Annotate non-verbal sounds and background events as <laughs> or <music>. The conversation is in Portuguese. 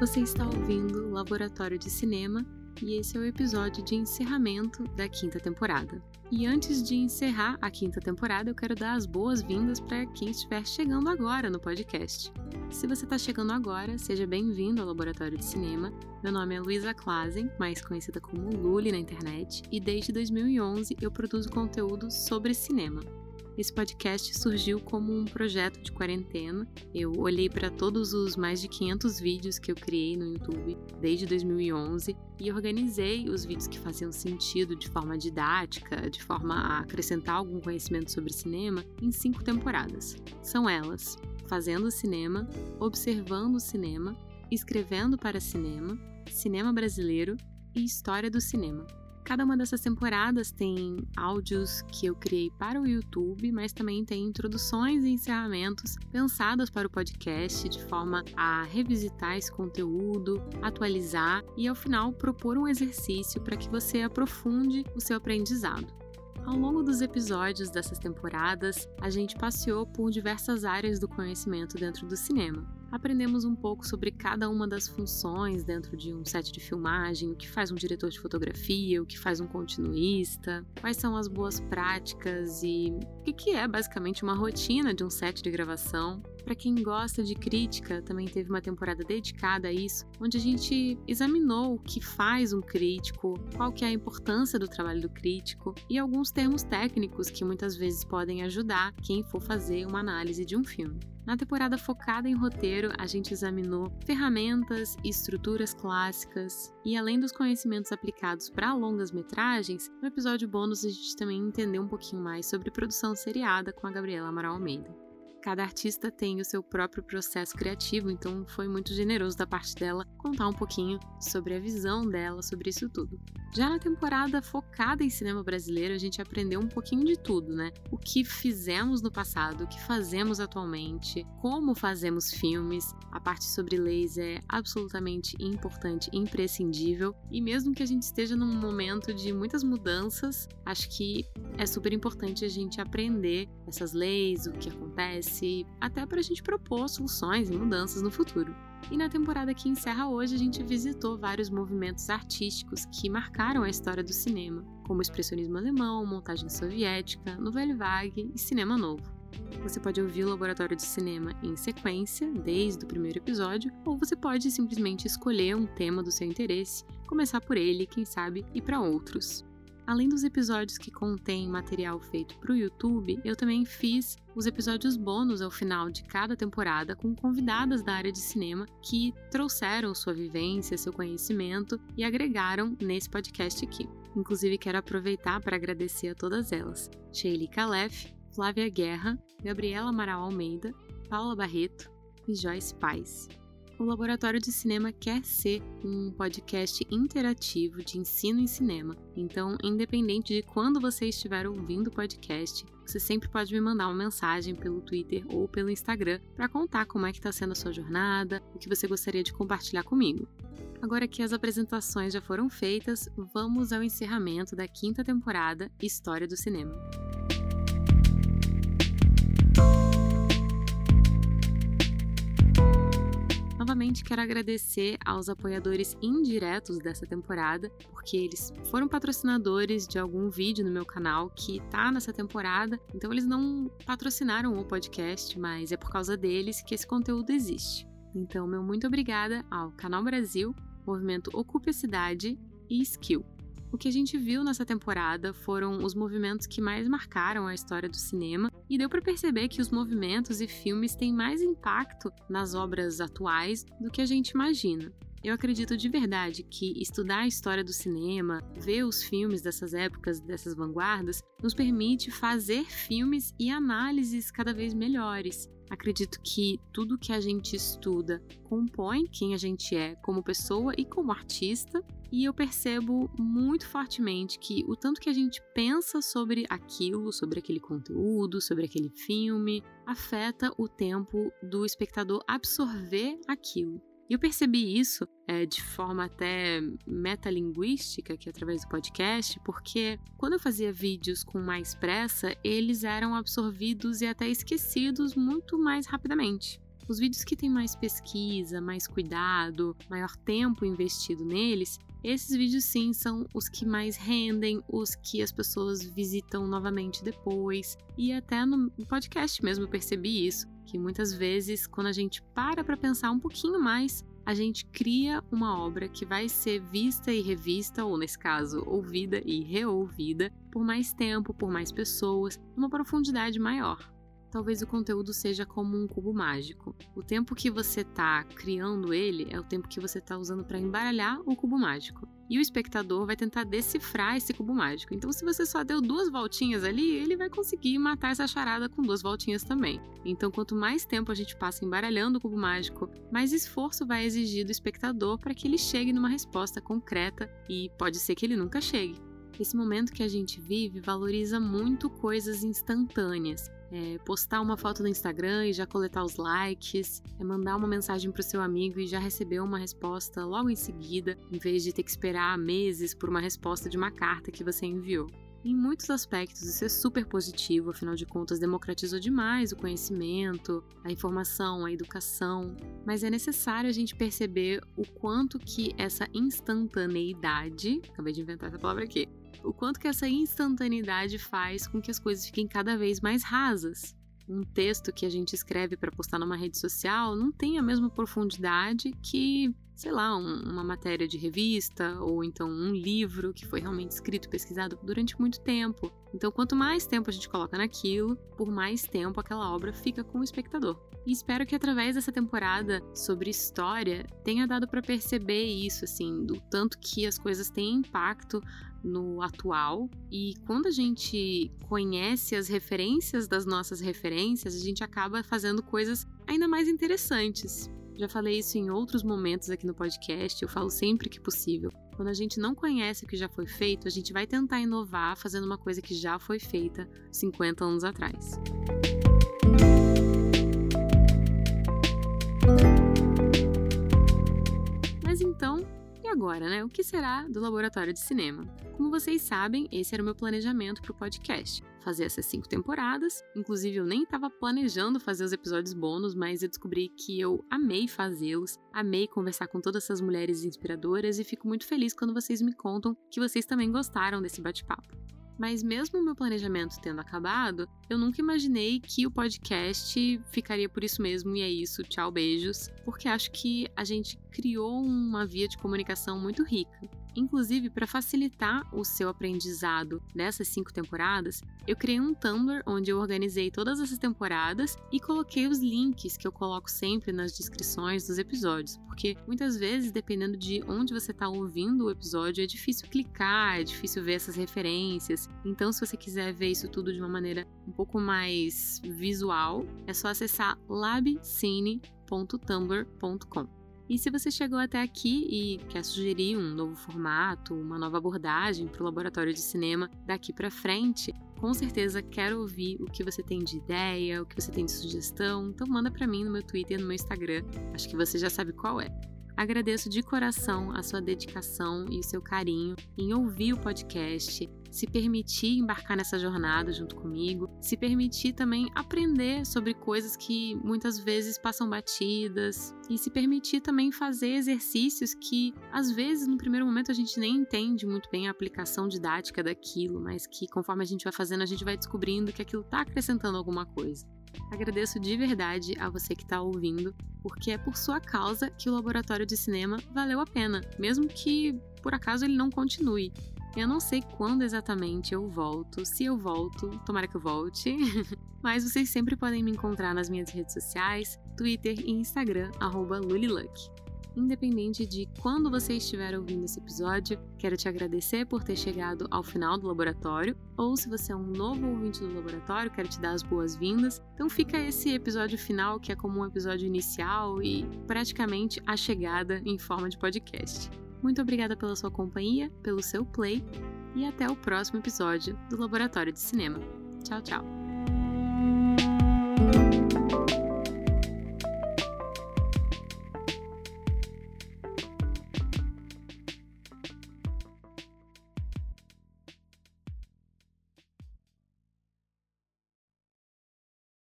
Você está ouvindo Laboratório de Cinema e esse é o episódio de encerramento da quinta temporada. E antes de encerrar a quinta temporada, eu quero dar as boas-vindas para quem estiver chegando agora no podcast. Se você está chegando agora, seja bem-vindo ao Laboratório de Cinema. Meu nome é Luísa Klazen, mais conhecida como Luli na internet, e desde 2011 eu produzo conteúdo sobre cinema. Esse podcast surgiu como um projeto de quarentena. Eu olhei para todos os mais de 500 vídeos que eu criei no YouTube desde 2011 e organizei os vídeos que faziam sentido de forma didática, de forma a acrescentar algum conhecimento sobre cinema, em cinco temporadas. São elas: Fazendo Cinema, Observando Cinema, Escrevendo para Cinema, Cinema Brasileiro e História do Cinema. Cada uma dessas temporadas tem áudios que eu criei para o YouTube, mas também tem introduções e encerramentos pensadas para o podcast de forma a revisitar esse conteúdo, atualizar e ao final propor um exercício para que você aprofunde o seu aprendizado. Ao longo dos episódios dessas temporadas, a gente passeou por diversas áreas do conhecimento dentro do cinema. Aprendemos um pouco sobre cada uma das funções dentro de um set de filmagem, o que faz um diretor de fotografia, o que faz um continuista, quais são as boas práticas e o que é basicamente uma rotina de um set de gravação. Para quem gosta de crítica, também teve uma temporada dedicada a isso, onde a gente examinou o que faz um crítico, qual que é a importância do trabalho do crítico e alguns termos técnicos que muitas vezes podem ajudar quem for fazer uma análise de um filme. Na temporada focada em roteiro, a gente examinou ferramentas e estruturas clássicas, e além dos conhecimentos aplicados para longas metragens, no episódio bônus a gente também entendeu um pouquinho mais sobre produção seriada com a Gabriela Amaral Almeida. Cada artista tem o seu próprio processo criativo, então foi muito generoso da parte dela contar um pouquinho sobre a visão dela sobre isso tudo. Já na temporada focada em cinema brasileiro, a gente aprendeu um pouquinho de tudo, né? O que fizemos no passado, o que fazemos atualmente, como fazemos filmes. A parte sobre leis é absolutamente importante, imprescindível. E mesmo que a gente esteja num momento de muitas mudanças, acho que é super importante a gente aprender essas leis, o que acontece, até para a gente propor soluções e mudanças no futuro. E na temporada que encerra hoje, a gente visitou vários movimentos artísticos que marcaram a história do cinema, como o expressionismo alemão, montagem soviética, nouvelle vague e cinema novo. Você pode ouvir o Laboratório de Cinema em sequência, desde o primeiro episódio, ou você pode simplesmente escolher um tema do seu interesse, começar por ele, quem sabe, e para outros. Além dos episódios que contêm material feito para o YouTube, eu também fiz os episódios bônus ao final de cada temporada com convidadas da área de cinema que trouxeram sua vivência, seu conhecimento e agregaram nesse podcast aqui. Inclusive, quero aproveitar para agradecer a todas elas: Sheili Calef, Flávia Guerra, Gabriela Amaral Almeida, Paula Barreto e Joyce Paz. O Laboratório de Cinema quer ser um podcast interativo de ensino em cinema. Então, independente de quando você estiver ouvindo o podcast, você sempre pode me mandar uma mensagem pelo Twitter ou pelo Instagram para contar como é que está sendo a sua jornada, o que você gostaria de compartilhar comigo. Agora que as apresentações já foram feitas, vamos ao encerramento da quinta temporada História do Cinema. Quero agradecer aos apoiadores indiretos dessa temporada, porque eles foram patrocinadores de algum vídeo no meu canal que tá nessa temporada, então eles não patrocinaram o podcast, mas é por causa deles que esse conteúdo existe. Então, meu muito obrigada ao Canal Brasil, Movimento Ocupe a Cidade e Skill. O que a gente viu nessa temporada foram os movimentos que mais marcaram a história do cinema, e deu para perceber que os movimentos e filmes têm mais impacto nas obras atuais do que a gente imagina. Eu acredito de verdade que estudar a história do cinema, ver os filmes dessas épocas, dessas vanguardas, nos permite fazer filmes e análises cada vez melhores. Acredito que tudo que a gente estuda compõe quem a gente é como pessoa e como artista, e eu percebo muito fortemente que o tanto que a gente pensa sobre aquilo, sobre aquele conteúdo, sobre aquele filme, afeta o tempo do espectador absorver aquilo. E eu percebi isso é, de forma até metalinguística, que é através do podcast, porque quando eu fazia vídeos com mais pressa, eles eram absorvidos e até esquecidos muito mais rapidamente. Os vídeos que têm mais pesquisa, mais cuidado, maior tempo investido neles, esses vídeos sim são os que mais rendem, os que as pessoas visitam novamente depois. E até no podcast mesmo percebi isso, que muitas vezes quando a gente para para pensar um pouquinho mais, a gente cria uma obra que vai ser vista e revista, ou nesse caso, ouvida e reouvida, por mais tempo, por mais pessoas, numa profundidade maior. Talvez o conteúdo seja como um cubo mágico. O tempo que você está criando ele é o tempo que você está usando para embaralhar o cubo mágico. E o espectador vai tentar decifrar esse cubo mágico. Então, se você só deu duas voltinhas ali, ele vai conseguir matar essa charada com duas voltinhas também. Então, quanto mais tempo a gente passa embaralhando o cubo mágico, mais esforço vai exigir do espectador para que ele chegue numa resposta concreta e pode ser que ele nunca chegue. Esse momento que a gente vive valoriza muito coisas instantâneas. É postar uma foto no Instagram e já coletar os likes, é mandar uma mensagem para o seu amigo e já receber uma resposta logo em seguida, em vez de ter que esperar meses por uma resposta de uma carta que você enviou. Em muitos aspectos, isso é super positivo, afinal de contas, democratizou demais o conhecimento, a informação, a educação, mas é necessário a gente perceber o quanto que essa instantaneidade, acabei de inventar essa palavra aqui, o quanto que essa instantaneidade faz com que as coisas fiquem cada vez mais rasas. Um texto que a gente escreve para postar numa rede social não tem a mesma profundidade que, sei lá, um, uma matéria de revista ou então um livro que foi realmente escrito pesquisado durante muito tempo. Então, quanto mais tempo a gente coloca naquilo, por mais tempo aquela obra fica com o espectador. E espero que através dessa temporada sobre história tenha dado para perceber isso, assim, do tanto que as coisas têm impacto no atual. E quando a gente conhece as referências das nossas referências, a gente acaba fazendo coisas ainda mais interessantes. Já falei isso em outros momentos aqui no podcast, eu falo sempre que possível. Quando a gente não conhece o que já foi feito, a gente vai tentar inovar fazendo uma coisa que já foi feita 50 anos atrás. Mas então, e agora, né? O que será do laboratório de cinema? Como vocês sabem, esse era o meu planejamento para o podcast. Fazer essas cinco temporadas. Inclusive, eu nem estava planejando fazer os episódios bônus, mas eu descobri que eu amei fazê-los, amei conversar com todas essas mulheres inspiradoras e fico muito feliz quando vocês me contam que vocês também gostaram desse bate-papo. Mas mesmo o meu planejamento tendo acabado, eu nunca imaginei que o podcast ficaria por isso mesmo e é isso, tchau, beijos, porque acho que a gente criou uma via de comunicação muito rica. Inclusive, para facilitar o seu aprendizado nessas cinco temporadas, eu criei um Tumblr onde eu organizei todas essas temporadas e coloquei os links que eu coloco sempre nas descrições dos episódios, porque muitas vezes, dependendo de onde você está ouvindo o episódio, é difícil clicar, é difícil ver essas referências. Então, se você quiser ver isso tudo de uma maneira um pouco mais visual, é só acessar labcine.tumblr.com. E se você chegou até aqui e quer sugerir um novo formato, uma nova abordagem para o laboratório de cinema daqui para frente, com certeza quero ouvir o que você tem de ideia, o que você tem de sugestão. Então manda para mim no meu Twitter, no meu Instagram. Acho que você já sabe qual é. Agradeço de coração a sua dedicação e o seu carinho em ouvir o podcast, se permitir embarcar nessa jornada junto comigo, se permitir também aprender sobre coisas que muitas vezes passam batidas e se permitir também fazer exercícios que às vezes no primeiro momento a gente nem entende muito bem a aplicação didática daquilo, mas que conforme a gente vai fazendo a gente vai descobrindo que aquilo está acrescentando alguma coisa. Agradeço de verdade a você que está ouvindo, porque é por sua causa que o laboratório de cinema valeu a pena, mesmo que por acaso ele não continue. Eu não sei quando exatamente eu volto, se eu volto, tomara que eu volte, <laughs> mas vocês sempre podem me encontrar nas minhas redes sociais, Twitter e Instagram, Luliluck. Independente de quando você estiver ouvindo esse episódio, quero te agradecer por ter chegado ao final do laboratório, ou se você é um novo ouvinte do laboratório, quero te dar as boas-vindas. Então fica esse episódio final, que é como um episódio inicial e praticamente a chegada em forma de podcast. Muito obrigada pela sua companhia, pelo seu play e até o próximo episódio do Laboratório de Cinema. Tchau, tchau!